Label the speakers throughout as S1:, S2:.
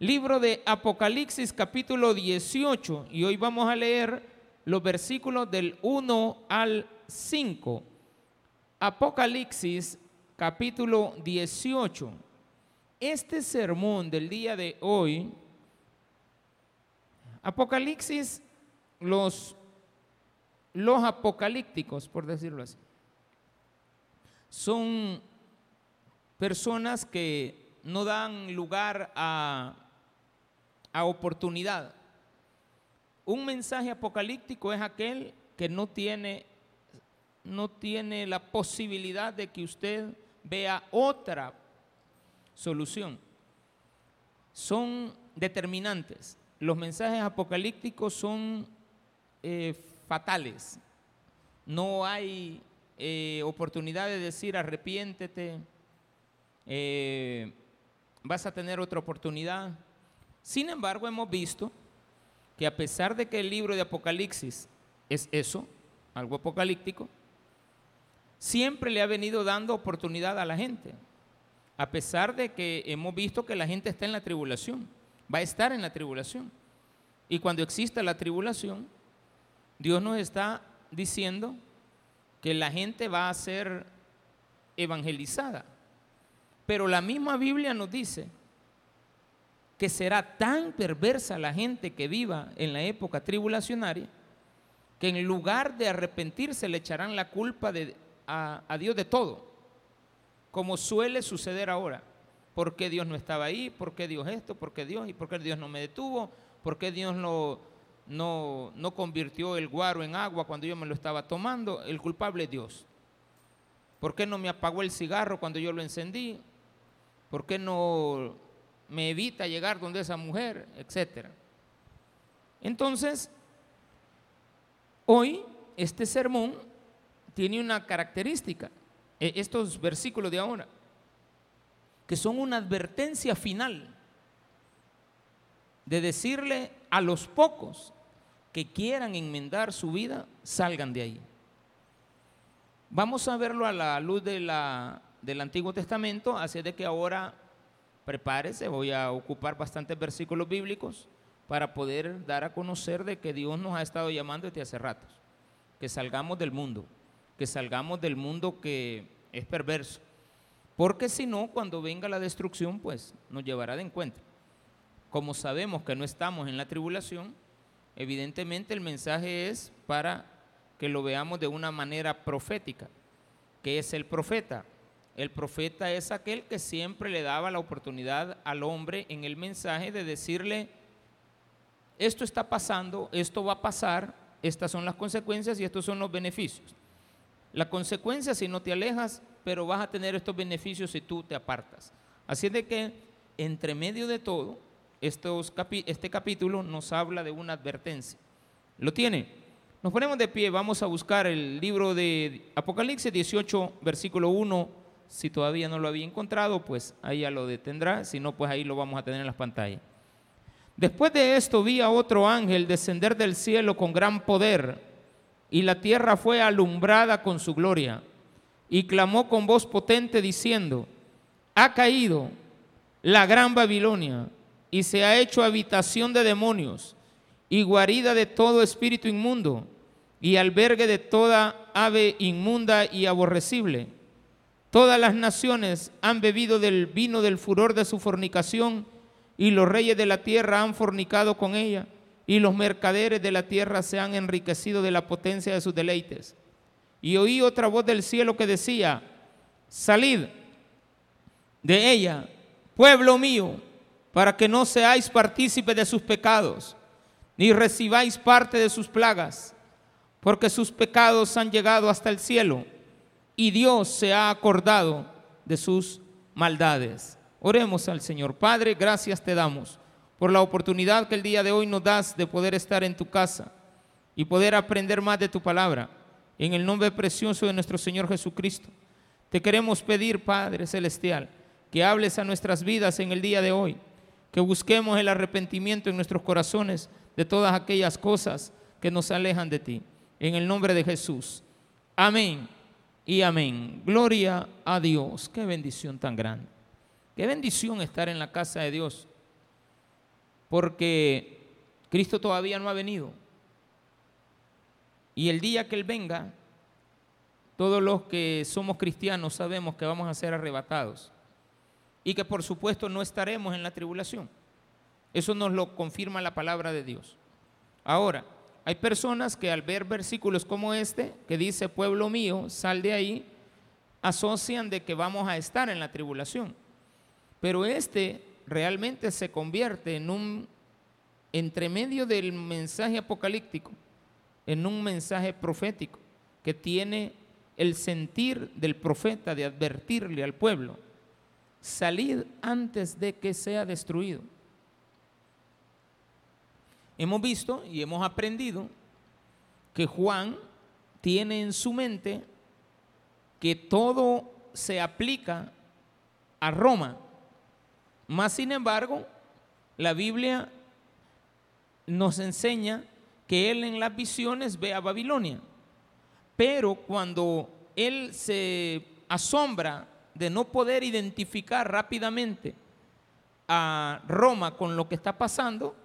S1: Libro de Apocalipsis capítulo 18 y hoy vamos a leer los versículos del 1 al 5. Apocalipsis capítulo 18. Este sermón del día de hoy, Apocalipsis, los, los apocalípticos, por decirlo así, son personas que no dan lugar a, a oportunidad. Un mensaje apocalíptico es aquel que no tiene, no tiene la posibilidad de que usted vea otra solución. Son determinantes. Los mensajes apocalípticos son eh, fatales. No hay eh, oportunidad de decir arrepiéntete, eh, vas a tener otra oportunidad. Sin embargo, hemos visto que a pesar de que el libro de Apocalipsis es eso, algo apocalíptico, siempre le ha venido dando oportunidad a la gente. A pesar de que hemos visto que la gente está en la tribulación, va a estar en la tribulación. Y cuando exista la tribulación, Dios nos está diciendo que la gente va a ser evangelizada. Pero la misma Biblia nos dice que será tan perversa la gente que viva en la época tribulacionaria que en lugar de arrepentirse le echarán la culpa a, a, Dios de todo, como suele suceder ahora. ¿Por qué Dios no estaba ahí? ¿Por qué Dios esto? ¿Por qué Dios? ¿Y por qué Dios no me detuvo? ¿Por qué Dios no, no, no convirtió el guaro en agua cuando yo me lo estaba tomando? El culpable es Dios. ¿Por qué no me apagó el cigarro cuando yo lo encendí? ¿Por qué no me evita llegar donde esa mujer, etcétera. Entonces, hoy este sermón tiene una característica, e, estos versículos de ahora, que son una advertencia final de decirle a los pocos que quieran enmendar su vida, salgan de ahí. Vamos a verlo a la luz del Antiguo Testamento, así de que ahora prepárese, voy a ocupar bastantes versículos bíblicos para poder dar a conocer de que Dios nos ha estado llamando desde hace ratos, que salgamos del mundo, que salgamos del mundo que es perverso, porque si no, cuando venga la destrucción, pues nos llevará de encuentro. Como sabemos que no estamos en la tribulación, evidentemente el mensaje es para que lo veamos de una manera profética, que es el profeta, el profeta es aquel que siempre le daba la oportunidad al hombre en el mensaje de decirle, esto está pasando, esto va a pasar, estas son las consecuencias y estos son los beneficios. La consecuencia si no te alejas, pero vas a tener estos beneficios si tú te apartas. Así de que entre medio de todo, este capítulo nos habla de una advertencia. ¿Lo tiene? Nos ponemos de pie, vamos a buscar el libro de Apocalipsis 18, versículo 1 si todavía no lo había encontrado, pues ahí ya lo detendrá. Si no, pues ahí lo vamos a tener en las pantallas. Después de esto vi a otro ángel descender del cielo con gran poder, y la tierra fue alumbrada con su gloria. Y clamó con voz potente diciendo, ha caído la gran Babilonia, y se ha hecho habitación de demonios, y guarida de todo espíritu inmundo, y albergue de toda ave inmunda y aborrecible Todas las naciones han bebido del vino del furor de su fornicación, y los reyes de la tierra han fornicado con ella, y los mercaderes de la tierra se han enriquecido de la potencia de sus deleites. Y oí otra voz del cielo que decía, salid de ella, pueblo mío, para que no seáis partícipes de sus pecados, ni recibáis parte de sus plagas, porque sus pecados han llegado hasta el cielo y Dios se ha acordado de sus maldades. Oremos al Señor. Padre, gracias te damos por la oportunidad que el día de hoy nos das de poder estar en tu casa y poder aprender más de tu palabra. En el nombre precioso de nuestro Señor Jesucristo, te queremos pedir, Padre Celestial, que hables a nuestras vidas en el día de hoy, que busquemos el arrepentimiento en nuestros corazones de todas aquellas cosas que nos alejan de ti. En el nombre de Jesús. Amén y amén. Gloria a Dios. Qué bendición tan grande. Qué bendición estar en la casa de Dios. porque Cristo todavía no ha venido. Y el día que Él venga, todos los que somos cristianos sabemos que vamos a ser arrebatados y que por supuesto no estaremos en la tribulación. Eso nos lo confirma la palabra de Dios. Ahora, hay personas que al ver versículos como este, que dice, pueblo mío, sal de ahí, asocian de que vamos a estar en la tribulación. Pero este realmente se convierte en un, entre medio del mensaje apocalíptico, en un mensaje profético que tiene el sentir del profeta de advertirle al pueblo, salid antes de que sea destruido. Hemos visto y hemos aprendido que Juan tiene en su mente que todo se aplica a Roma. Más sin embargo, la Biblia nos enseña que él en las visiones ve a Babilonia. Pero cuando él se asombra de no poder identificar rápidamente a Roma con lo que está pasando,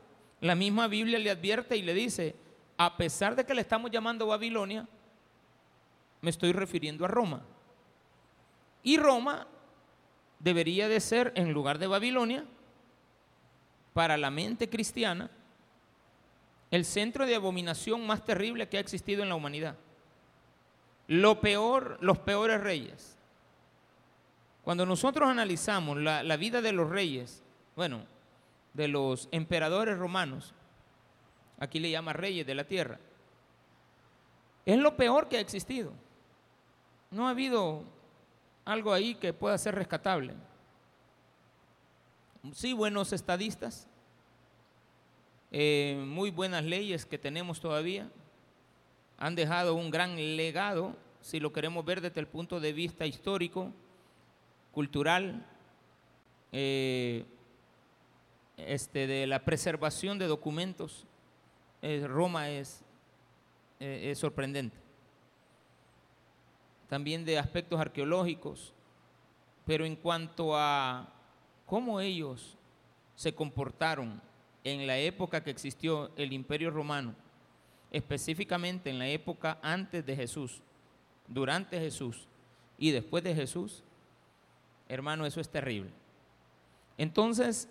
S1: la misma Biblia le advierte y le dice, a pesar de que le estamos llamando Babilonia, me estoy refiriendo a Roma. Y Roma debería de ser, en lugar de Babilonia, para la mente cristiana, el centro de abominación más terrible que ha existido en la humanidad. Lo peor, los peores reyes. Cuando nosotros analizamos la, la vida de los reyes, bueno, de los emperadores romanos, aquí le llama reyes de la tierra, es lo peor que ha existido. No ha habido algo ahí que pueda ser rescatable. Sí, buenos estadistas, eh, muy buenas leyes que tenemos todavía, han dejado un gran legado, si lo queremos ver desde el punto de vista histórico, cultural, eh, este, de la preservación de documentos, Roma eh, es sorprendente. También de aspectos arqueológicos, pero en cuanto a cómo ellos se comportaron en la época que existió el imperio romano, específicamente en la época antes de Jesús, durante Jesús y después de Jesús, hermano, eso es terrible. Entonces,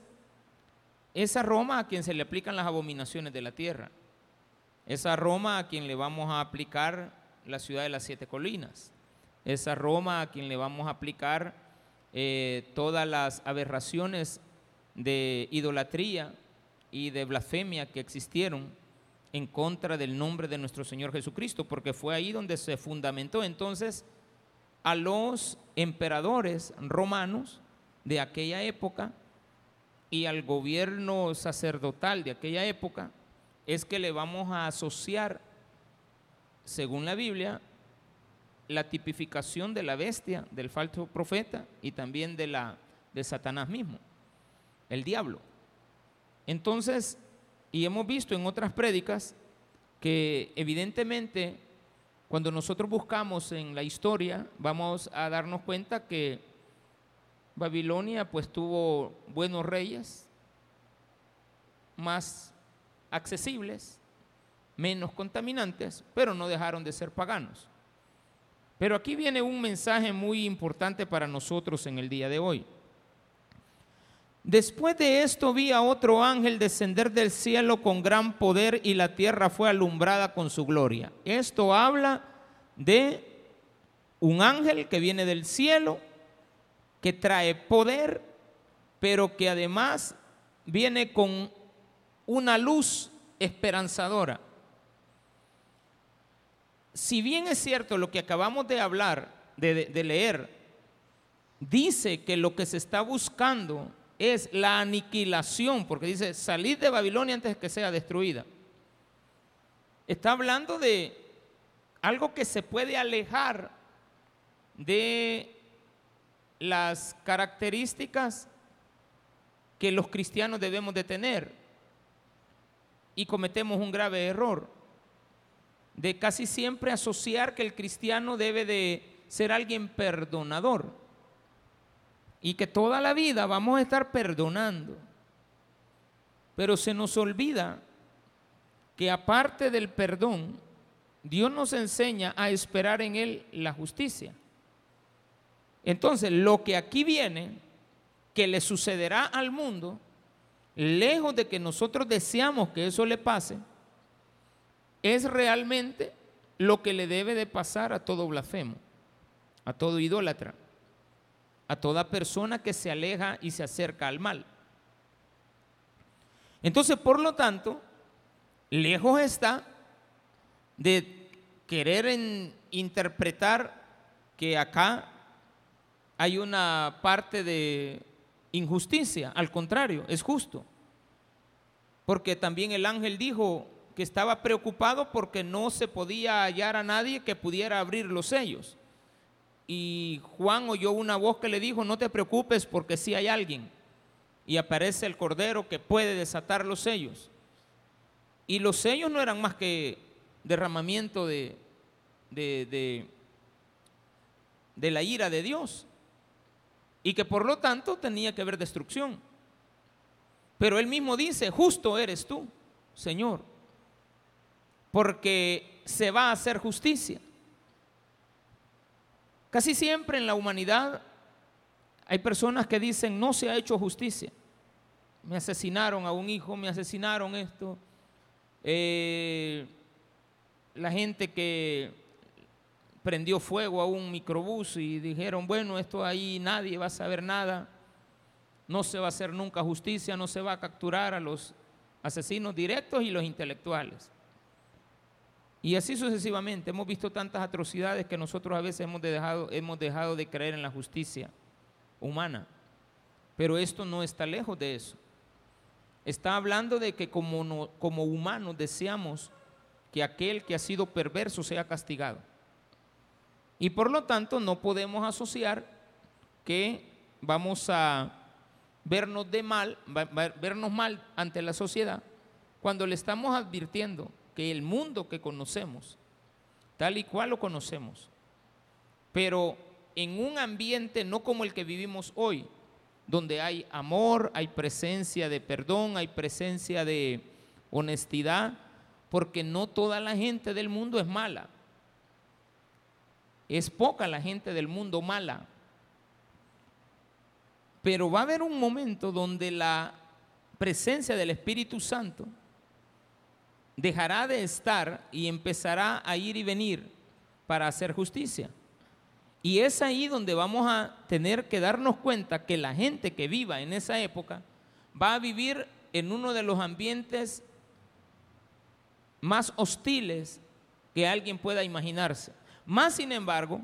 S1: esa Roma a quien se le aplican las abominaciones de la tierra. Esa Roma a quien le vamos a aplicar la ciudad de las siete colinas. Esa Roma a quien le vamos a aplicar eh, todas las aberraciones de idolatría y de blasfemia que existieron en contra del nombre de nuestro Señor Jesucristo, porque fue ahí donde se fundamentó entonces a los emperadores romanos de aquella época y al gobierno sacerdotal de aquella época es que le vamos a asociar, según la Biblia, la tipificación de la bestia, del falso profeta y también de, la, de Satanás mismo, el diablo. Entonces, y hemos visto en otras prédicas que evidentemente cuando nosotros buscamos en la historia, vamos a darnos cuenta que Babilonia pues tuvo buenos reyes, más accesibles, menos contaminantes, pero no dejaron de ser paganos. Pero aquí viene un mensaje muy importante para nosotros en el día de hoy. Después de esto vi a otro ángel descender del cielo con gran poder y la tierra fue alumbrada con su gloria. Esto habla de un ángel que viene del cielo que trae poder, pero que además viene con una luz esperanzadora. Si bien es cierto lo que acabamos de hablar, de, leer, dice que lo que se está buscando es la aniquilación, porque dice, salir de Babilonia antes que sea destruida. Está hablando de algo que se puede alejar de las características que los cristianos debemos de tener y cometemos un grave error de casi siempre asociar que el cristiano debe de ser alguien perdonador y que toda la vida vamos a estar perdonando. Pero se nos olvida que aparte del perdón, Dios nos enseña a esperar en Él la justicia. Entonces, lo que aquí viene, que le sucederá al mundo, lejos de que nosotros deseamos que eso le pase, es realmente lo que le debe de pasar a todo blasfemo, a todo idólatra, a toda persona que se aleja y se acerca al mal. Entonces, por lo tanto, lejos está de querer interpretar que acá hay una parte de injusticia, al contrario, es justo. Porque también el ángel dijo que estaba preocupado porque no se podía hallar a nadie que pudiera abrir los sellos. Y Juan oyó una voz que le dijo, no te preocupes porque sí hay alguien. Y aparece el cordero que puede desatar los sellos. Y los sellos no eran más que derramamiento de, de, de la ira de Dios y que por lo tanto tenía que haber destrucción. Pero él mismo dice, justo eres tú, Señor, porque se va a hacer justicia. Casi siempre en la humanidad hay personas que dicen, no se ha hecho justicia. Me asesinaron a un hijo, me asesinaron esto. Eh, la gente que prendió fuego a un microbús y dijeron, bueno, esto ahí nadie va a saber nada, no se va a hacer nunca justicia, no se va a capturar a los asesinos directos y los intelectuales. Y así sucesivamente, hemos visto tantas atrocidades que nosotros a veces hemos dejado, hemos dejado de creer en la justicia humana. Pero esto no está lejos de eso. Está hablando de que como, como humanos deseamos que aquel que ha sido perverso sea castigado. Y por lo tanto no podemos asociar que vamos a vernos de mal, vernos mal ante la sociedad cuando le estamos advirtiendo que el mundo que conocemos, tal y cual lo conocemos, pero en un ambiente no como el que vivimos hoy, donde hay amor, hay presencia de perdón, hay presencia de honestidad, porque no toda la gente del mundo es mala. Es poca la gente del mundo mala. Pero va a haber un momento donde la presencia del Espíritu Santo dejará de estar y empezará a ir y venir para hacer justicia. Y es ahí donde vamos a tener que darnos cuenta que la gente que viva en esa época va a vivir en uno de los ambientes más hostiles que alguien pueda imaginarse. Más sin embargo,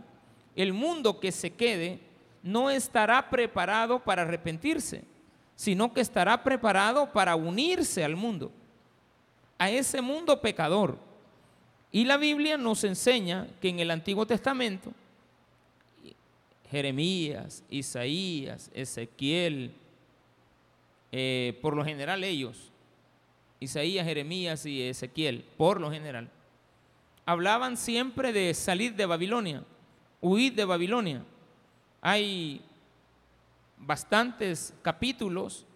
S1: el mundo que se quede no estará preparado para arrepentirse, sino que estará preparado para unirse al mundo, a ese mundo pecador. Y la Biblia nos enseña que en el Antiguo Testamento, Jeremías, Isaías, Ezequiel, eh, por lo general ellos, Isaías, Jeremías y Ezequiel, por lo general, hablaban siempre de salir de Babilonia, huir de Babilonia. Hay bastantes capítulos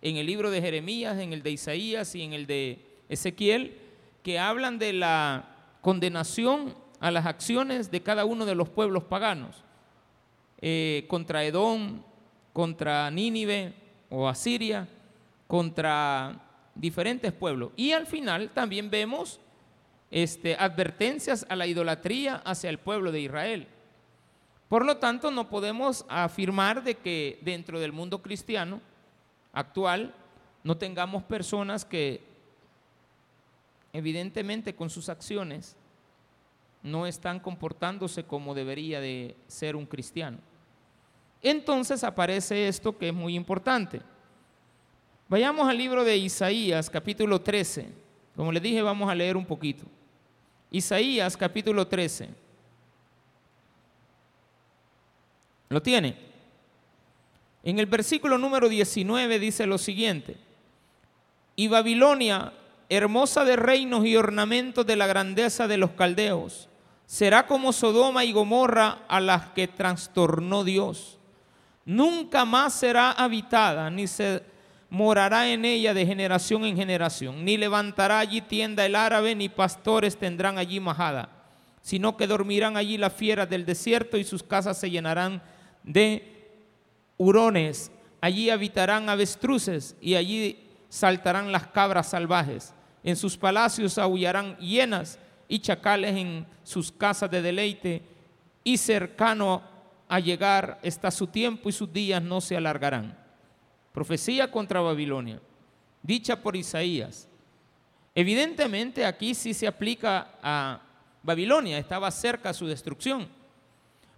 S1: en el libro de Jeremías, en el de Isaías y en el de Ezequiel que hablan de la condenación a las acciones de cada uno de los pueblos paganos, eh, contra Edom, contra Nínive o Asiria, contra diferentes pueblos. Y al final también vemos este, advertencias a la idolatría hacia el pueblo de Israel. Por lo tanto, no podemos afirmar de que dentro del mundo cristiano actual no tengamos personas que evidentemente con sus acciones no están comportándose como debería de ser un cristiano. Entonces aparece esto que es muy importante. Vayamos al libro de Isaías, capítulo 13. Como les dije, vamos a leer un poquito. Isaías capítulo 13. ¿Lo tiene? En el versículo número 19 dice lo siguiente. Y Babilonia, hermosa de reinos y ornamentos de la grandeza de los caldeos, será como Sodoma y Gomorra a las que trastornó Dios. Nunca más será habitada, ni se morará en ella de generación en generación, ni levantará allí tienda el árabe, ni pastores tendrán allí majada, sino que dormirán allí las fieras del desierto y sus casas se llenarán de hurones, allí habitarán avestruces y allí saltarán las cabras salvajes, en sus palacios aullarán hienas y chacales en sus casas de deleite, y cercano a llegar está su tiempo y sus días no se alargarán. Profecía contra Babilonia, dicha por Isaías. Evidentemente aquí sí se aplica a Babilonia, estaba cerca su destrucción.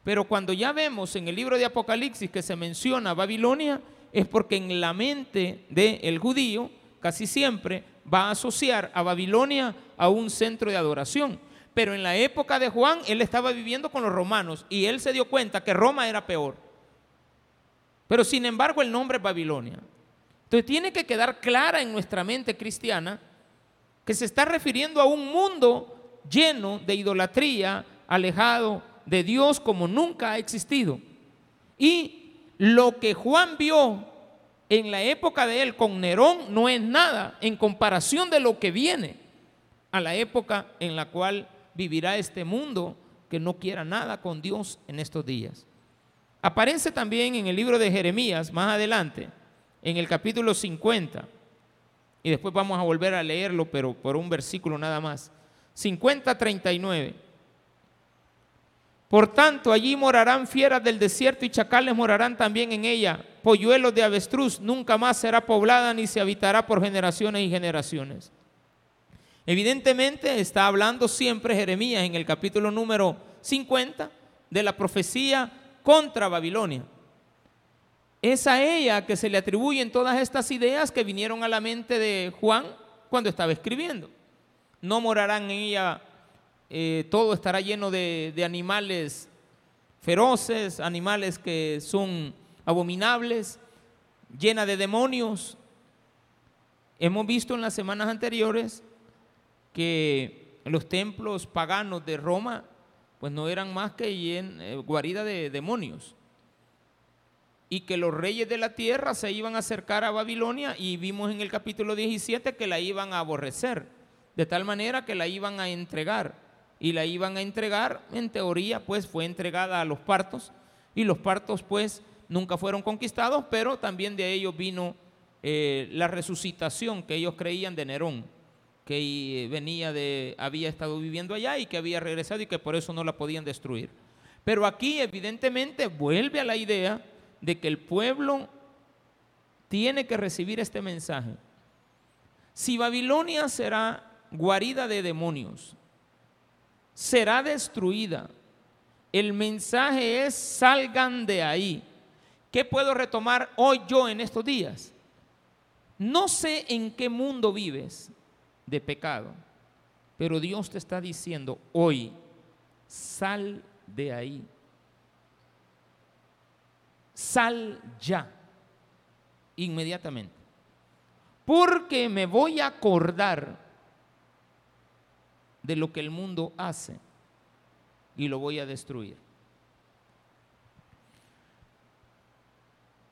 S1: Pero cuando ya vemos en el libro de Apocalipsis que se menciona Babilonia, es porque en la mente del judío casi siempre va a asociar a Babilonia a un centro de adoración. Pero en la época de Juan, él estaba viviendo con los romanos y él se dio cuenta que Roma era peor. Pero sin embargo el nombre es Babilonia. Entonces tiene que quedar clara en nuestra mente cristiana que se está refiriendo a un mundo lleno de idolatría, alejado de Dios como nunca ha existido. Y lo que Juan vio en la época de él con Nerón no es nada en comparación de lo que viene a la época en la cual vivirá este mundo que no quiera nada con Dios en estos días. Aparece también en el libro de Jeremías, más adelante, en el capítulo 50, y después vamos a volver a leerlo, pero por un versículo nada más. 50-39. Por tanto, allí morarán fieras del desierto y chacales morarán también en ella. Polluelos de avestruz, nunca más será poblada ni se habitará por generaciones y generaciones. Evidentemente está hablando siempre Jeremías en el capítulo número 50 de la profecía contra Babilonia. Es a ella que se le atribuyen todas estas ideas que vinieron a la mente de Juan cuando estaba escribiendo. No morarán en ella, eh, todo estará lleno de, de animales feroces, animales que son abominables, llena de demonios. Hemos visto en las semanas anteriores que los templos paganos de Roma pues no eran más que eh, guarida de demonios. Y que los reyes de la tierra se iban a acercar a Babilonia y vimos en el capítulo 17 que la iban a aborrecer, de tal manera que la iban a entregar. Y la iban a entregar, en teoría pues fue entregada a los partos y los partos pues nunca fueron conquistados, pero también de ellos vino eh, la resucitación que ellos creían de Nerón que venía de, había estado viviendo allá y que había regresado y que por eso no la podían destruir. Pero aquí evidentemente vuelve a la idea de que el pueblo tiene que recibir este mensaje. Si Babilonia será guarida de demonios, será destruida. El mensaje es salgan de ahí. ¿Qué puedo retomar hoy yo en estos días? No sé en qué mundo vives, de pecado. Pero Dios te está diciendo hoy, sal de ahí. Sal ya, inmediatamente. Porque me voy a acordar de lo que el mundo hace y lo voy a destruir.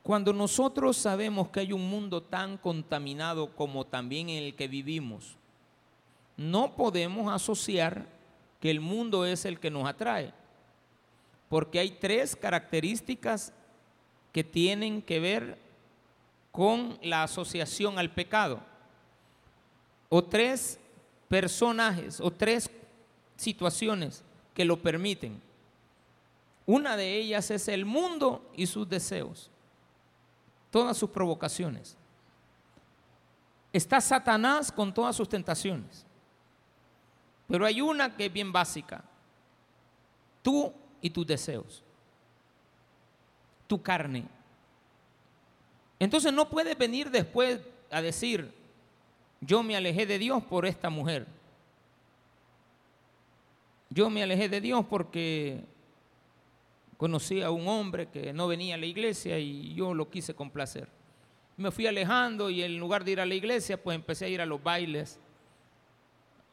S1: Cuando nosotros sabemos que hay un mundo tan contaminado como también en el que vivimos, no podemos asociar que el mundo es el que nos atrae, porque hay tres características que tienen que ver con la asociación al pecado, o tres personajes, o tres situaciones que lo permiten. Una de ellas es el mundo y sus deseos, todas sus provocaciones. Está Satanás con todas sus tentaciones. Pero hay una que es bien básica. Tú y tus deseos. Tu carne. Entonces no puedes venir después a decir, yo me alejé de Dios por esta mujer. Yo me alejé de Dios porque conocí a un hombre que no venía a la iglesia y yo lo quise complacer. Me fui alejando y en lugar de ir a la iglesia, pues empecé a ir a los bailes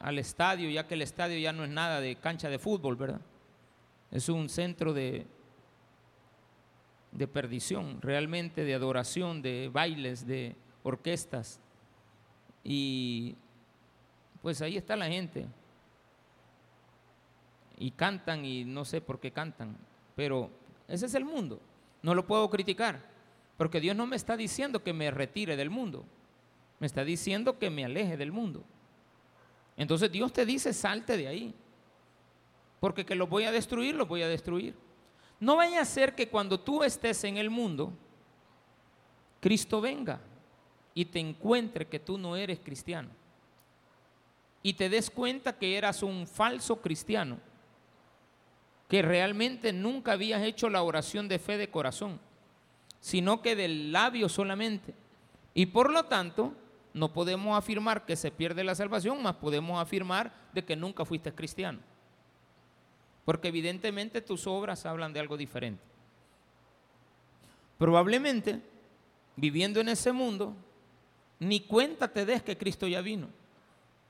S1: al estadio, ya que el estadio ya no es nada de cancha de fútbol, ¿verdad? Es un centro de, de perdición, realmente de adoración, de bailes, de orquestas. Y pues ahí está la gente. Y cantan y no sé por qué cantan. Pero ese es el mundo. No lo puedo criticar. Porque Dios no me está diciendo que me retire del mundo. Me está diciendo que me aleje del mundo. Entonces Dios te dice, salte de ahí. Porque que lo voy a destruir, lo voy a destruir. No vaya a ser que cuando tú estés en el mundo, Cristo venga y te encuentre que tú no eres cristiano. Y te des cuenta que eras un falso cristiano, que realmente nunca habías hecho la oración de fe de corazón, sino que del labio solamente. Y por lo tanto, no podemos afirmar que se pierde la salvación, más podemos afirmar de que nunca fuiste cristiano. Porque evidentemente tus obras hablan de algo diferente. Probablemente, viviendo en ese mundo, ni cuenta te des que Cristo ya vino.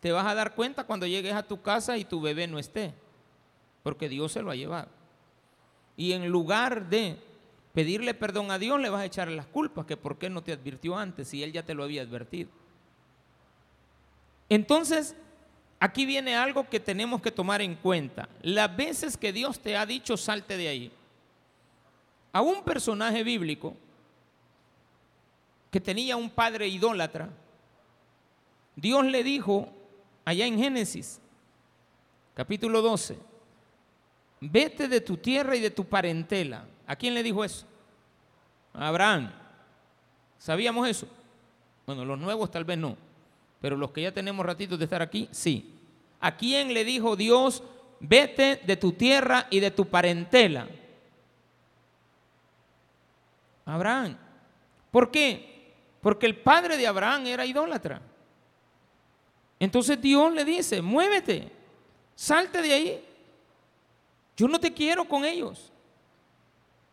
S1: Te vas a dar cuenta cuando llegues a tu casa y tu bebé no esté, porque Dios se lo ha llevado. Y en lugar de pedirle perdón a Dios, le vas a echar las culpas, que por qué no te advirtió antes si Él ya te lo había advertido. Entonces, aquí viene algo que tenemos que tomar en cuenta. Las veces que Dios te ha dicho salte de ahí. A un personaje bíblico que tenía un padre idólatra, Dios le dijo allá en Génesis, capítulo 12, vete de tu tierra y de tu parentela. ¿A quién le dijo eso? A Abraham. ¿Sabíamos eso? Bueno, los nuevos tal vez no. Pero los que ya tenemos ratitos de estar aquí, sí. ¿A quién le dijo Dios, vete de tu tierra y de tu parentela? Abraham. ¿Por qué? Porque el padre de Abraham era idólatra. Entonces Dios le dice, muévete, salte de ahí. Yo no te quiero con ellos.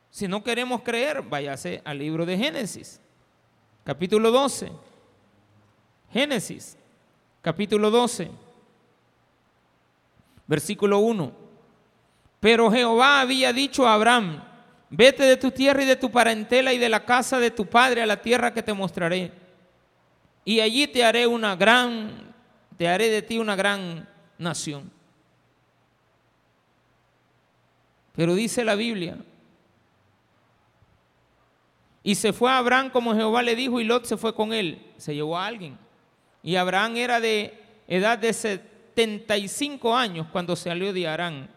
S1: Si no queremos creer, váyase al libro de Génesis, capítulo 12. Génesis, capítulo 12, versículo 1. Pero Jehová había dicho a Abraham, vete de tu tierra y de tu parentela y de la casa de tu padre a la tierra que te mostraré. Y allí te haré una gran, te haré de ti una gran nación. Pero dice la Biblia, y se fue a Abraham como Jehová le dijo y Lot se fue con él, se llevó a alguien. Y Abraham era de edad de 75 años cuando salió de Arán.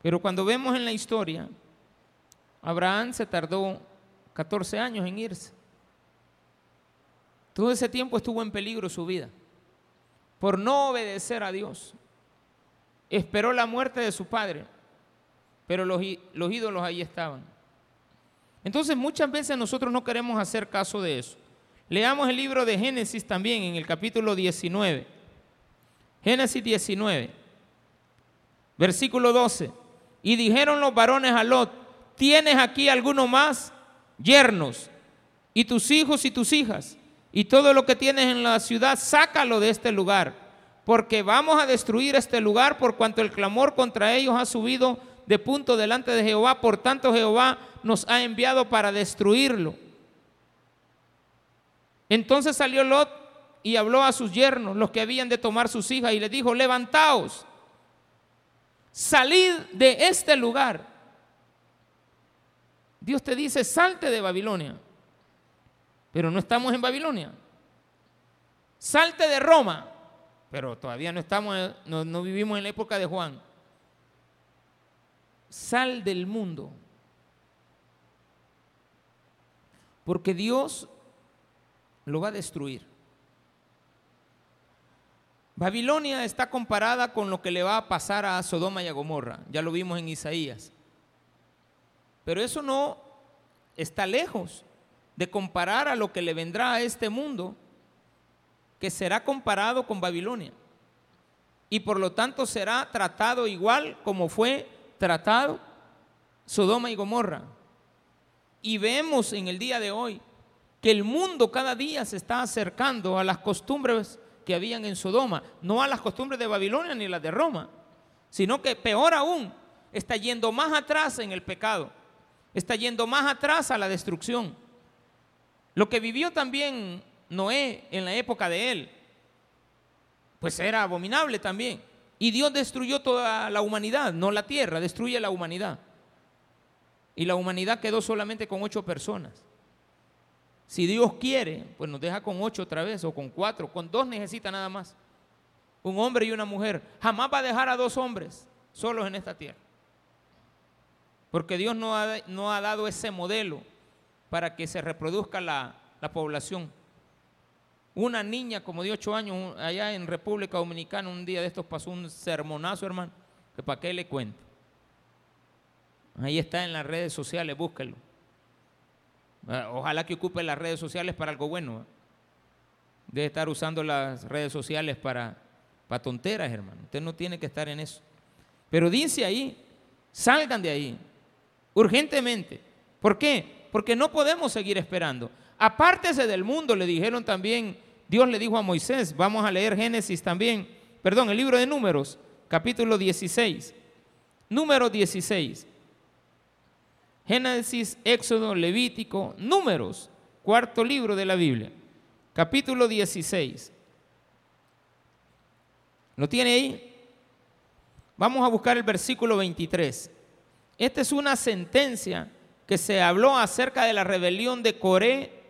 S1: Pero cuando vemos en la historia, Abraham se tardó 14 años en irse. Todo ese tiempo estuvo en peligro su vida por no obedecer a Dios. Esperó la muerte de su padre, pero los, los ídolos ahí estaban. Entonces muchas veces nosotros no queremos hacer caso de eso. Leamos el libro de Génesis también en el capítulo 19. Génesis 19, versículo 12. Y dijeron los varones a Lot, ¿tienes aquí alguno más? Yernos, y tus hijos y tus hijas, y todo lo que tienes en la ciudad, sácalo de este lugar, porque vamos a destruir este lugar por cuanto el clamor contra ellos ha subido de punto delante de Jehová, por tanto Jehová nos ha enviado para destruirlo. Entonces salió Lot y habló a sus yernos, los que habían de tomar sus hijas, y les dijo, levantaos, salid de este lugar. Dios te dice, salte de Babilonia, pero no estamos en Babilonia. Salte de Roma, pero todavía no estamos, no, no vivimos en la época de Juan. Sal del mundo. Porque Dios lo va a destruir. Babilonia está comparada con lo que le va a pasar a Sodoma y a Gomorra, ya lo vimos en Isaías. Pero eso no está lejos de comparar a lo que le vendrá a este mundo, que será comparado con Babilonia. Y por lo tanto será tratado igual como fue tratado Sodoma y Gomorra. Y vemos en el día de hoy que el mundo cada día se está acercando a las costumbres que habían en Sodoma, no a las costumbres de Babilonia ni las de Roma, sino que peor aún, está yendo más atrás en el pecado, está yendo más atrás a la destrucción. Lo que vivió también Noé en la época de él, pues era abominable también. Y Dios destruyó toda la humanidad, no la tierra, destruye la humanidad. Y la humanidad quedó solamente con ocho personas. Si Dios quiere, pues nos deja con ocho otra vez o con cuatro, con dos necesita nada más. Un hombre y una mujer. Jamás va a dejar a dos hombres solos en esta tierra. Porque Dios no ha, no ha dado ese modelo para que se reproduzca la, la población. Una niña como de ocho años allá en República Dominicana un día de estos pasó un sermonazo, hermano, que para qué le cuento. Ahí está en las redes sociales, búsquelo. Ah, ojalá que ocupe las redes sociales para algo bueno. Debe estar usando las redes sociales para, para tonteras, hermano. Usted no tiene que estar en eso. Pero dice ahí, salgan de ahí, urgentemente. ¿Por qué? Porque no podemos seguir esperando. Apártese del mundo, le dijeron también, Dios le dijo a Moisés, vamos a leer Génesis también, perdón, el libro de números, capítulo 16, número 16. Génesis, Éxodo, Levítico, Números, cuarto libro de la Biblia, capítulo 16. ¿Lo tiene ahí? Vamos a buscar el versículo 23. Esta es una sentencia que se habló acerca de la rebelión de Coré,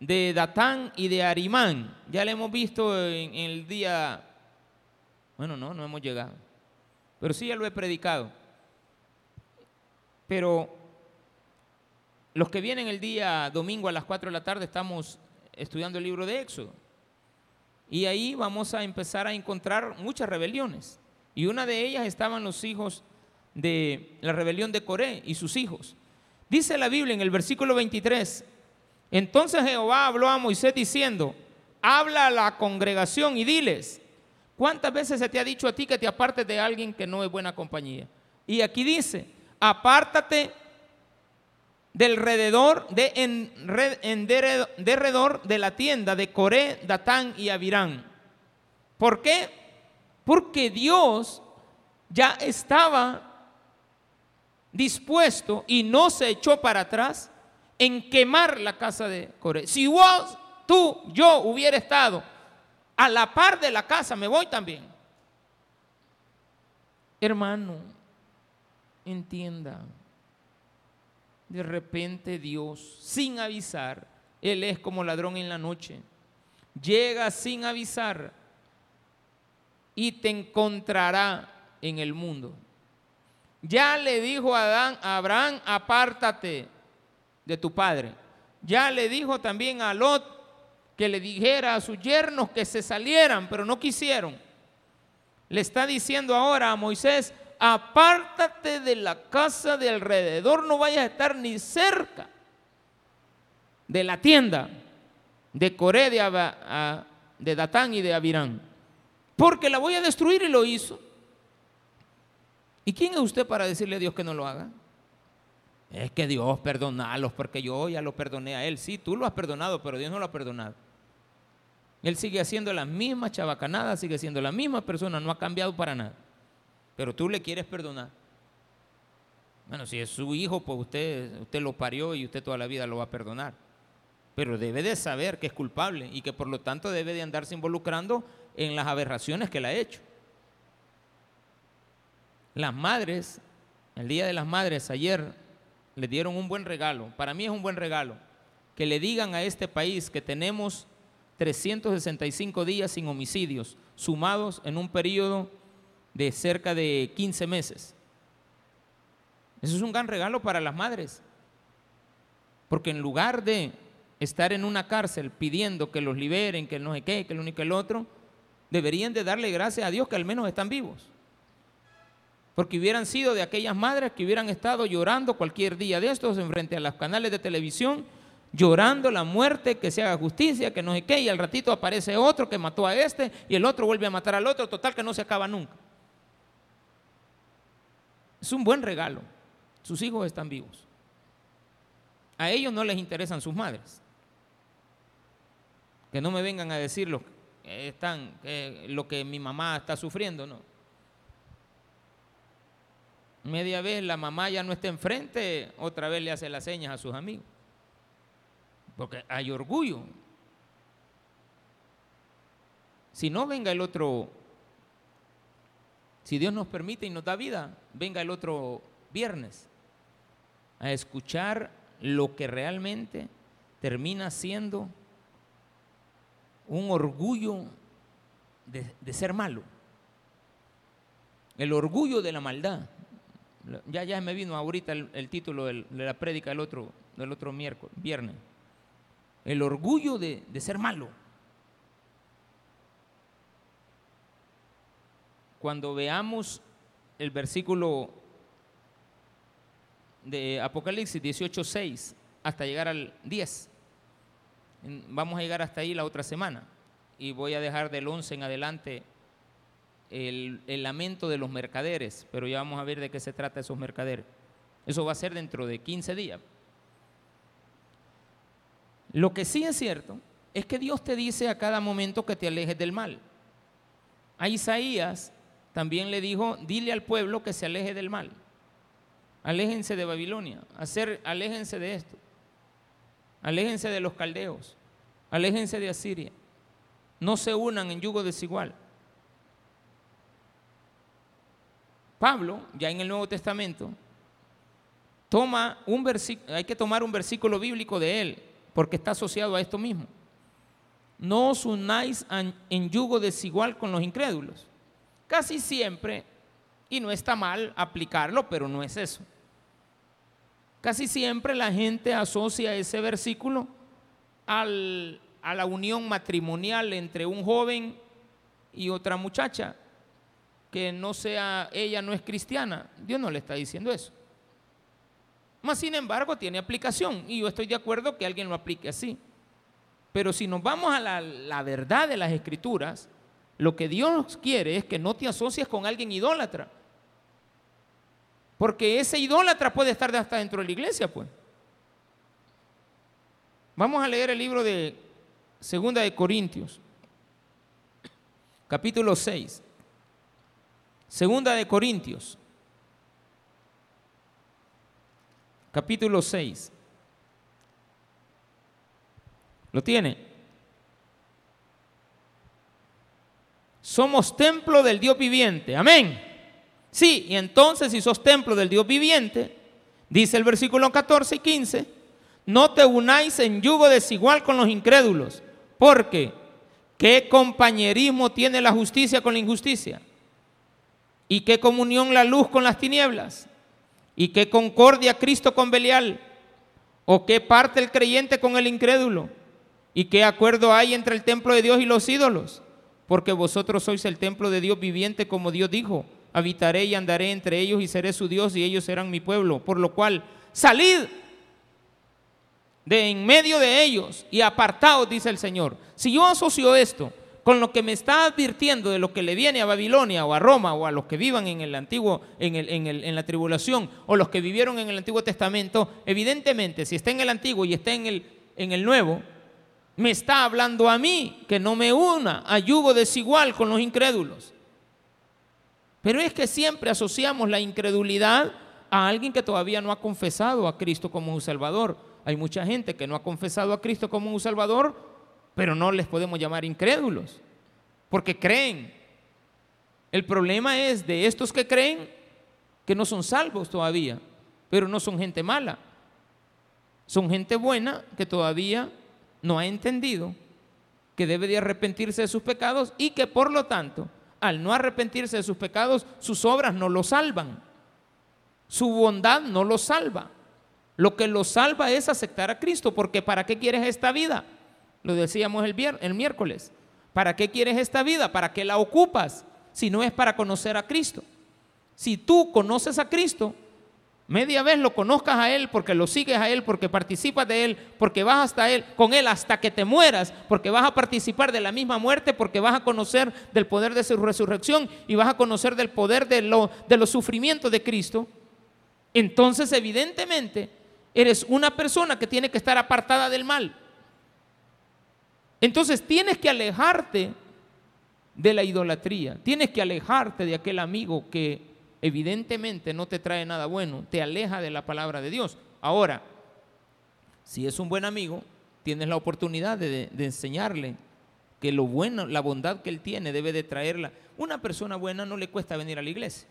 S1: de Datán y de Arimán. Ya la hemos visto en, en el día, bueno, no, no hemos llegado, pero sí ya lo he predicado. Pero los que vienen el día domingo a las 4 de la tarde estamos estudiando el libro de Éxodo. Y ahí vamos a empezar a encontrar muchas rebeliones. Y una de ellas estaban los hijos de la rebelión de Coré y sus hijos. Dice la Biblia en el versículo 23, entonces Jehová habló a Moisés diciendo, habla a la congregación y diles, ¿cuántas veces se te ha dicho a ti que te apartes de alguien que no es buena compañía? Y aquí dice, apártate del alrededor de, en, derredor de la tienda de Coré, Datán y Abirán. ¿Por qué? Porque Dios ya estaba dispuesto y no se echó para atrás en quemar la casa de Coré. Si vos, tú, yo hubiera estado a la par de la casa, me voy también. Hermano, entienda de repente Dios, sin avisar, Él es como ladrón en la noche, llega sin avisar y te encontrará en el mundo. Ya le dijo a, Adán, Abraham, apártate de tu padre. Ya le dijo también a Lot que le dijera a sus yernos que se salieran, pero no quisieron. Le está diciendo ahora a Moisés, apártate de la casa de alrededor, no vayas a estar ni cerca de la tienda de Coré, de, de Datán y de Abirán, porque la voy a destruir y lo hizo. ¿Y quién es usted para decirle a Dios que no lo haga? Es que Dios perdonalos porque yo ya lo perdoné a él. Sí, tú lo has perdonado, pero Dios no lo ha perdonado. Él sigue haciendo la misma chabacanada, sigue siendo la misma persona, no ha cambiado para nada pero tú le quieres perdonar. Bueno, si es su hijo, pues usted, usted lo parió y usted toda la vida lo va a perdonar. Pero debe de saber que es culpable y que por lo tanto debe de andarse involucrando en las aberraciones que le ha hecho. Las madres, el Día de las Madres ayer, le dieron un buen regalo. Para mí es un buen regalo. Que le digan a este país que tenemos 365 días sin homicidios, sumados en un periodo de cerca de 15 meses. Eso es un gran regalo para las madres. Porque en lugar de estar en una cárcel pidiendo que los liberen, que no sé qué, que el único que el otro, deberían de darle gracias a Dios que al menos están vivos. Porque hubieran sido de aquellas madres que hubieran estado llorando cualquier día de estos en frente a los canales de televisión, llorando la muerte, que se haga justicia, que no sé qué, y al ratito aparece otro que mató a este y el otro vuelve a matar al otro, total que no se acaba nunca. Es un buen regalo. Sus hijos están vivos. A ellos no les interesan sus madres. Que no me vengan a decir lo, que están, lo que mi mamá está sufriendo, no. Media vez la mamá ya no está enfrente, otra vez le hace las señas a sus amigos. Porque hay orgullo. Si no, venga el otro, si Dios nos permite y nos da vida, venga el otro viernes a escuchar lo que realmente termina siendo un orgullo de, ser malo. El orgullo de la maldad. Ya, ya me vino ahorita el, título de la prédica del otro, del otro miércoles, viernes. El orgullo de, de ser malo. Cuando veamos el versículo de Apocalipsis 18.6 hasta llegar al 10, vamos a llegar hasta ahí la otra semana y voy a dejar del 11 en adelante el, lamento de los mercaderes, pero ya vamos a ver de qué se trata esos mercaderes. Eso va a ser dentro de 15 días. Lo que sí es cierto es que Dios te dice a cada momento que te alejes del mal. A Isaías también le dijo, dile al pueblo que se aleje del mal. Aléjense de Babilonia, hacer, aléjense de esto. Aléjense de los caldeos. Aléjense de Asiria no se unan en yugo desigual. Pablo, ya en el Nuevo Testamento, toma un versículo, hay que tomar un versículo bíblico de él, porque está asociado a esto mismo. No os unáis en yugo desigual con los incrédulos. Casi siempre, y no está mal aplicarlo, pero no es eso. Casi siempre la gente asocia ese versículo a la unión matrimonial entre un joven y otra muchacha, que no sea, ella no es cristiana. Dios no le está diciendo eso. Más sin embargo, tiene aplicación y yo estoy de acuerdo que alguien lo aplique así. Pero si nos vamos a la verdad de las escrituras, lo que Dios quiere es que no te asocies con alguien idólatra. Porque ese idólatra puede estar hasta dentro de la iglesia, pues. Vamos a leer el libro de Segunda de Corintios, capítulo 6. Segunda de Corintios, capítulo 6. ¿Lo tiene? Somos templo del Dios viviente. Amén. Sí, y entonces si sos templo del Dios viviente, dice el versículo 14 y 15, no te unáis en yugo desigual con los incrédulos. Porque, ¿qué compañerismo tiene la justicia con la injusticia? ¿Y qué comunión la luz con las tinieblas? ¿Y qué concordia Cristo con Belial? ¿O qué parte el creyente con el incrédulo? ¿Y qué acuerdo hay entre el templo de Dios y los ídolos? Porque vosotros sois el templo de Dios viviente, como Dios dijo. Habitaré y andaré entre ellos y seré su Dios y ellos serán mi pueblo. Por lo cual, salid de en medio de ellos y apartados, dice el Señor. Si yo asocio esto con lo que me está advirtiendo de lo que le viene a Babilonia o a Roma o a los que vivan en el antiguo, en, el, en, el, en la tribulación o los que vivieron en el Antiguo Testamento, evidentemente si está en el Antiguo y está en el, en el Nuevo, me está hablando a mí que no me una a yugo desigual con los incrédulos. Pero es que siempre asociamos la incredulidad a alguien que todavía no ha confesado a Cristo como un Salvador hay mucha gente que no ha confesado a Cristo como un Salvador, pero no les podemos llamar incrédulos, porque creen. El problema es de estos que creen que no son salvos todavía, pero no son gente mala. Son gente buena que todavía no ha entendido que debe de arrepentirse de sus pecados y que por lo tanto, al no arrepentirse de sus pecados, sus obras no lo salvan. Su bondad no lo salva. Lo que lo salva es aceptar a Cristo, porque ¿para qué quieres esta vida? Lo decíamos el, el miércoles. ¿Para qué quieres esta vida? ¿Para qué la ocupas? Si no es para conocer a Cristo. Si tú conoces a Cristo, media vez lo conozcas a Él, porque lo sigues a Él, porque participas de Él, porque vas hasta Él, con Él hasta que te mueras, porque vas a participar de la misma muerte, porque vas a conocer del poder de su resurrección y vas a conocer del poder de, lo, de los sufrimientos de Cristo. Entonces, evidentemente, Eres una persona que tiene que estar apartada del mal. Entonces tienes que alejarte de la idolatría. Tienes que alejarte de aquel amigo que evidentemente no te trae nada bueno. Te aleja de la palabra de Dios. Ahora, si es un buen amigo, tienes la oportunidad de, enseñarle que lo bueno, la bondad que él tiene debe de traerla. Una persona buena no le cuesta venir a la iglesia.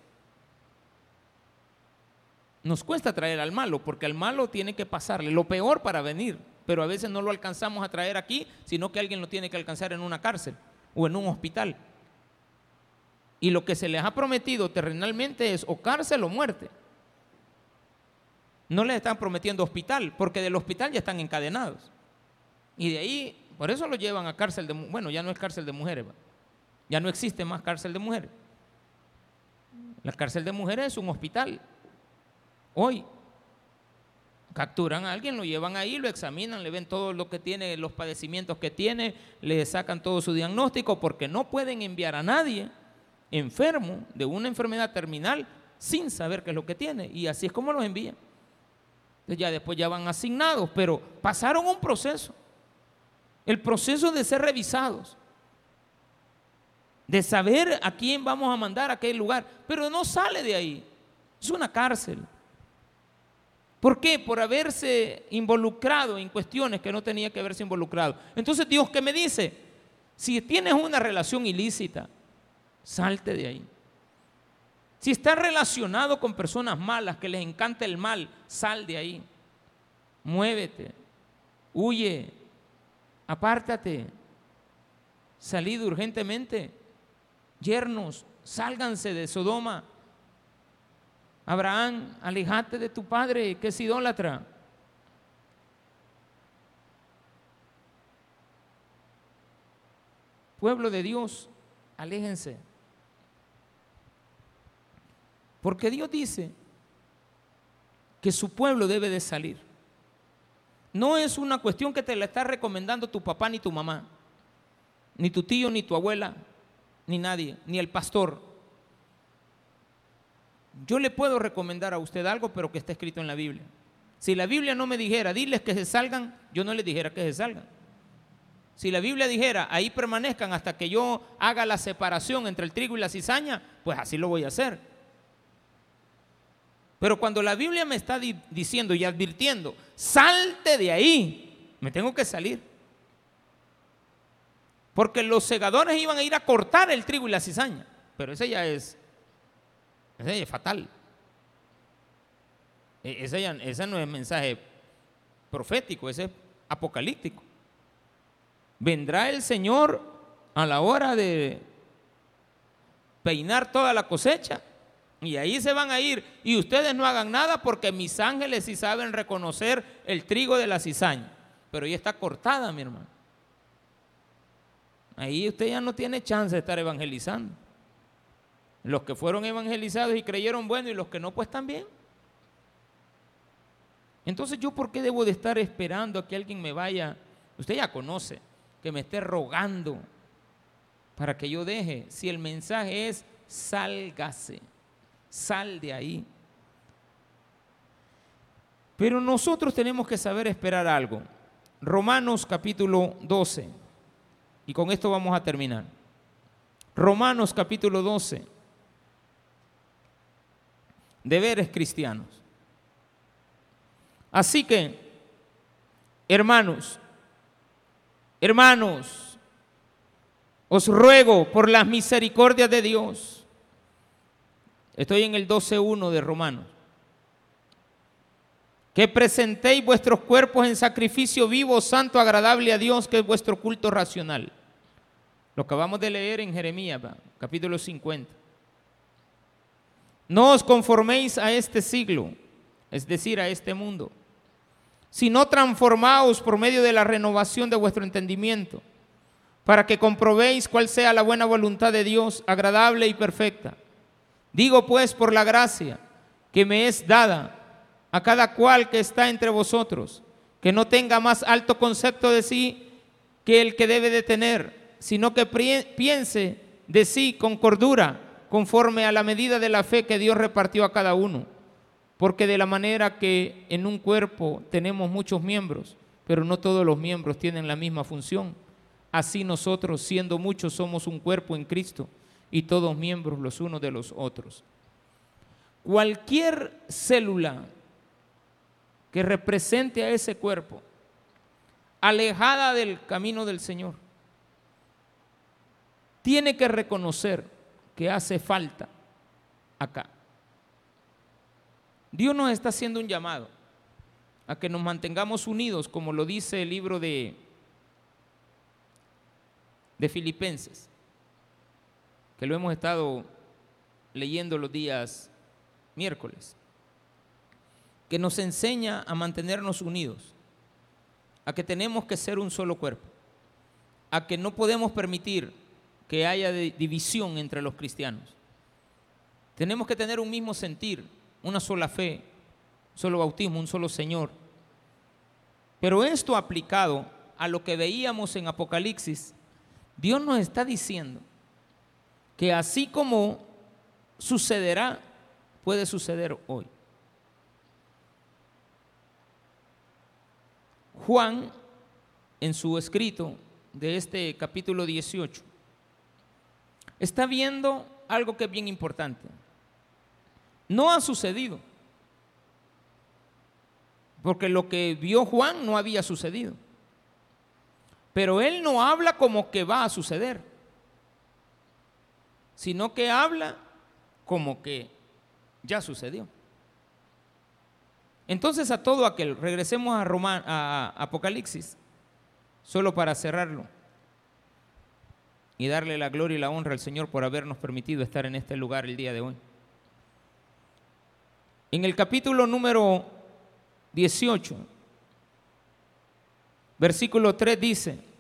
S1: Nos cuesta traer al malo, porque al malo tiene que pasarle lo peor para venir, pero a veces no lo alcanzamos a traer aquí, sino que alguien lo tiene que alcanzar en una cárcel o en un hospital. Y lo que se les ha prometido terrenalmente es o cárcel o muerte. No les están prometiendo hospital, porque del hospital ya están encadenados. Y de ahí, por eso lo llevan a cárcel de bueno, ya no es cárcel de mujeres, ya no existe más cárcel de mujeres. La cárcel de mujeres es un hospital Hoy capturan a alguien, lo llevan ahí, lo examinan, le ven todo lo que tiene, los padecimientos que tiene, le sacan todo su diagnóstico, porque no pueden enviar a nadie enfermo de una enfermedad terminal sin saber qué es lo que tiene. Y así es como los envían. Ya después ya van asignados, pero pasaron un proceso. El proceso de ser revisados. De saber a quién vamos a mandar a qué lugar. Pero no sale de ahí. Es una cárcel. ¿Por qué? Por haberse involucrado en cuestiones que no tenía que haberse involucrado. Entonces Dios, ¿qué me dice? Si tienes una relación ilícita, salte de ahí. Si estás relacionado con personas malas, que les encanta el mal, sal de ahí. Muévete, huye, apártate, salid urgentemente. Yernos, sálganse de Sodoma, Abraham, alejate de tu padre que es idólatra. Pueblo de Dios, aléjense. Porque Dios dice que su pueblo debe de salir. No es una cuestión que te la está recomendando tu papá ni tu mamá, ni tu tío, ni tu abuela, ni nadie, ni el pastor. Yo le puedo recomendar a usted algo, pero que esté escrito en la Biblia. Si la Biblia no me dijera, diles que se salgan, yo no les dijera que se salgan. Si la Biblia dijera, ahí permanezcan hasta que yo haga la separación entre el trigo y la cizaña, pues así lo voy a hacer. Pero cuando la Biblia me está diciendo y advirtiendo, salte de ahí, me tengo que salir. Porque los segadores iban a ir a cortar el trigo y la cizaña. Pero ese ya es ese fatal. E, ese, no es mensaje profético, ese es apocalíptico. Vendrá el Señor a la hora de peinar toda la cosecha y ahí se van a ir y ustedes no hagan nada porque mis ángeles sí saben reconocer el trigo de la cizaña. Pero ya está cortada, mi hermano. Ahí usted ya no tiene chance de estar evangelizando. Los que fueron evangelizados y creyeron bueno y los que no, pues también. Entonces yo por qué debo de estar esperando a que alguien me vaya, usted ya conoce, que me esté rogando para que yo deje, si el mensaje es sálgase, sal de ahí. Pero nosotros tenemos que saber esperar algo. Romanos capítulo 12, y con esto vamos a terminar. Romanos capítulo 12 deberes cristianos. Así que, hermanos, hermanos, os ruego por las misericordias de Dios. Estoy en el 12.1 de Romanos. Que presentéis vuestros cuerpos en sacrificio vivo, santo, agradable a Dios, que es vuestro culto racional. Lo acabamos de leer en Jeremías, capítulo 50. No os conforméis a este siglo, es decir, a este mundo, sino transformaos por medio de la renovación de vuestro entendimiento, para que comprobéis cuál sea la buena voluntad de Dios, agradable y perfecta. Digo pues por la gracia que me es dada a cada cual que está entre vosotros, que no tenga más alto concepto de sí que el que debe de tener, sino que piense de sí con cordura conforme a la medida de la fe que Dios repartió a cada uno. Porque de la manera que en un cuerpo tenemos muchos miembros, pero no todos los miembros tienen la misma función, así nosotros, siendo muchos, somos un cuerpo en Cristo y todos miembros los unos de los otros. Cualquier célula que represente a ese cuerpo, alejada del camino del Señor, tiene que reconocer que hace falta acá. Dios nos está haciendo un llamado a que nos mantengamos unidos, como lo dice el libro de, de Filipenses, que lo hemos estado leyendo los días miércoles, que nos enseña a mantenernos unidos, a que tenemos que ser un solo cuerpo, a que no podemos permitir que haya división entre los cristianos. Tenemos que tener un mismo sentir, una sola fe, solo bautismo, un solo Señor. Pero esto aplicado a lo que veíamos en Apocalipsis, Dios nos está diciendo que así como sucederá, puede suceder hoy. Juan, en su escrito de este capítulo 18, está viendo algo que es bien importante. No ha sucedido. Porque lo que vio Juan no había sucedido. Pero él no habla como que va a suceder, sino que habla como que ya sucedió. Entonces a todo aquel, regresemos a, Apocalipsis, solo para cerrarlo y darle la gloria y la honra al Señor por habernos permitido estar en este lugar el día de hoy. En el capítulo número 18, versículo 3 dice,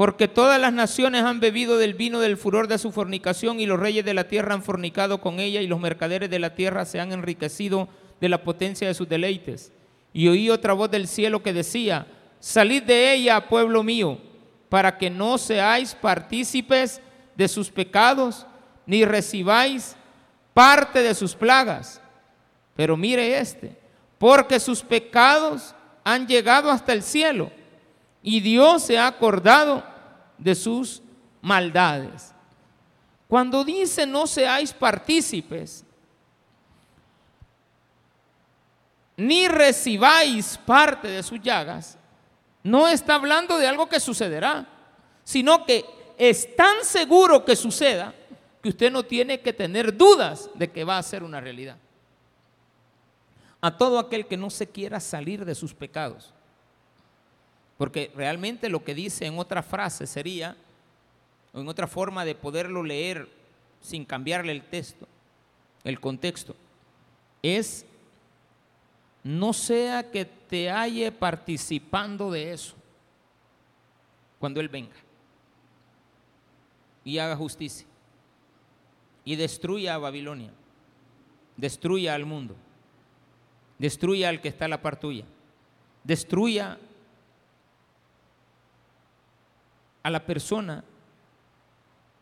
S1: porque todas las naciones han bebido del vino del furor de su fornicación y los reyes de la tierra han fornicado con ella y los mercaderes de la tierra se han enriquecido de la potencia de sus deleites. Y oí otra voz del cielo que decía, salid de ella, pueblo mío, para que no seáis partícipes de sus pecados, ni recibáis parte de sus plagas. Pero mire este, porque sus pecados han llegado hasta el cielo y Dios se ha acordado de sus maldades. Cuando dice no seáis partícipes, ni recibáis parte de sus llagas, no está hablando de algo que sucederá, sino que es tan seguro que suceda que usted no tiene que tener dudas de que va a ser una realidad a todo aquel que no se quiera salir de sus pecados. Porque realmente lo que dice en otra frase sería, o en otra forma de poderlo leer sin cambiarle el texto, el contexto, es no sea que te halle participando de eso cuando Él venga y haga justicia y destruya a Babilonia, destruya al mundo. Destruya al que está a la par tuya. Destruya a la persona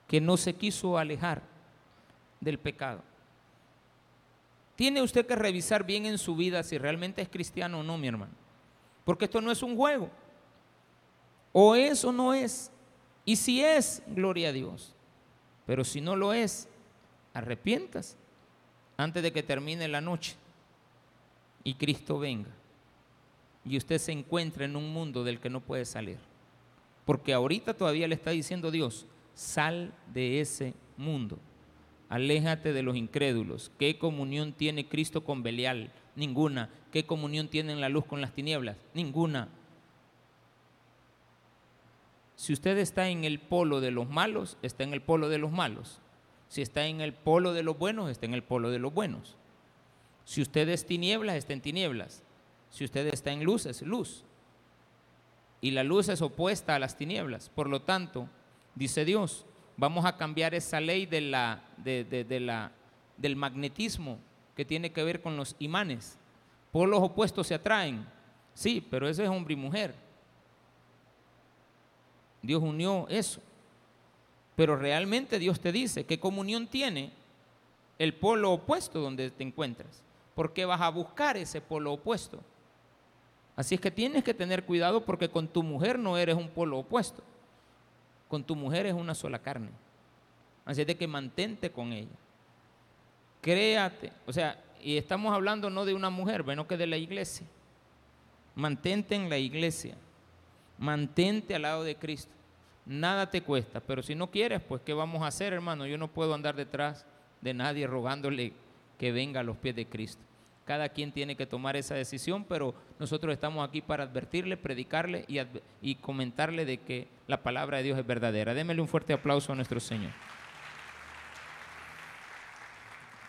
S1: que no se quiso alejar del pecado. Tiene usted que revisar bien en su vida si realmente es cristiano o no, mi hermano. Porque esto no es un juego. O es o no es. Y si es, gloria a Dios. Pero si no lo es, arrepientas antes de que termine la noche y Cristo venga y usted se encuentra en un mundo del que no puede salir. Porque ahorita todavía le está diciendo Dios, sal de ese mundo, aléjate de los incrédulos. ¿Qué comunión tiene Cristo con Belial? Ninguna. ¿Qué comunión tiene la luz con las tinieblas? Ninguna. Si usted está en el polo de los malos, está en el polo de los malos. Si está en el polo de los buenos, está en el polo de los buenos. Si usted es tinieblas, está en tinieblas. Si usted está en luz, es luz. Y la luz es opuesta a las tinieblas. Por lo tanto, dice Dios, vamos a cambiar esa ley de la, de, la, del magnetismo que tiene que ver con los imanes. los opuestos se atraen. Sí, pero eso es hombre y mujer. Dios unió eso. Pero realmente Dios te dice qué comunión tiene el polo opuesto donde te encuentras porque vas a buscar ese polo opuesto. Así es que tienes que tener cuidado porque con tu mujer no eres un polo opuesto. Con tu mujer es una sola carne. Así es de que mantente con ella. Créate. O sea, y estamos hablando no de una mujer, bueno que de la iglesia. Mantente en la iglesia. Mantente al lado de Cristo. Nada te cuesta, pero si no quieres, pues ¿qué vamos a hacer, hermano? Yo no puedo andar detrás de nadie rogándole que venga a los pies de Cristo. Cada quien tiene que tomar esa decisión, pero nosotros estamos aquí para advertirle, predicarle y, y comentarle de que la palabra de Dios es verdadera. Démele un fuerte aplauso a nuestro Señor.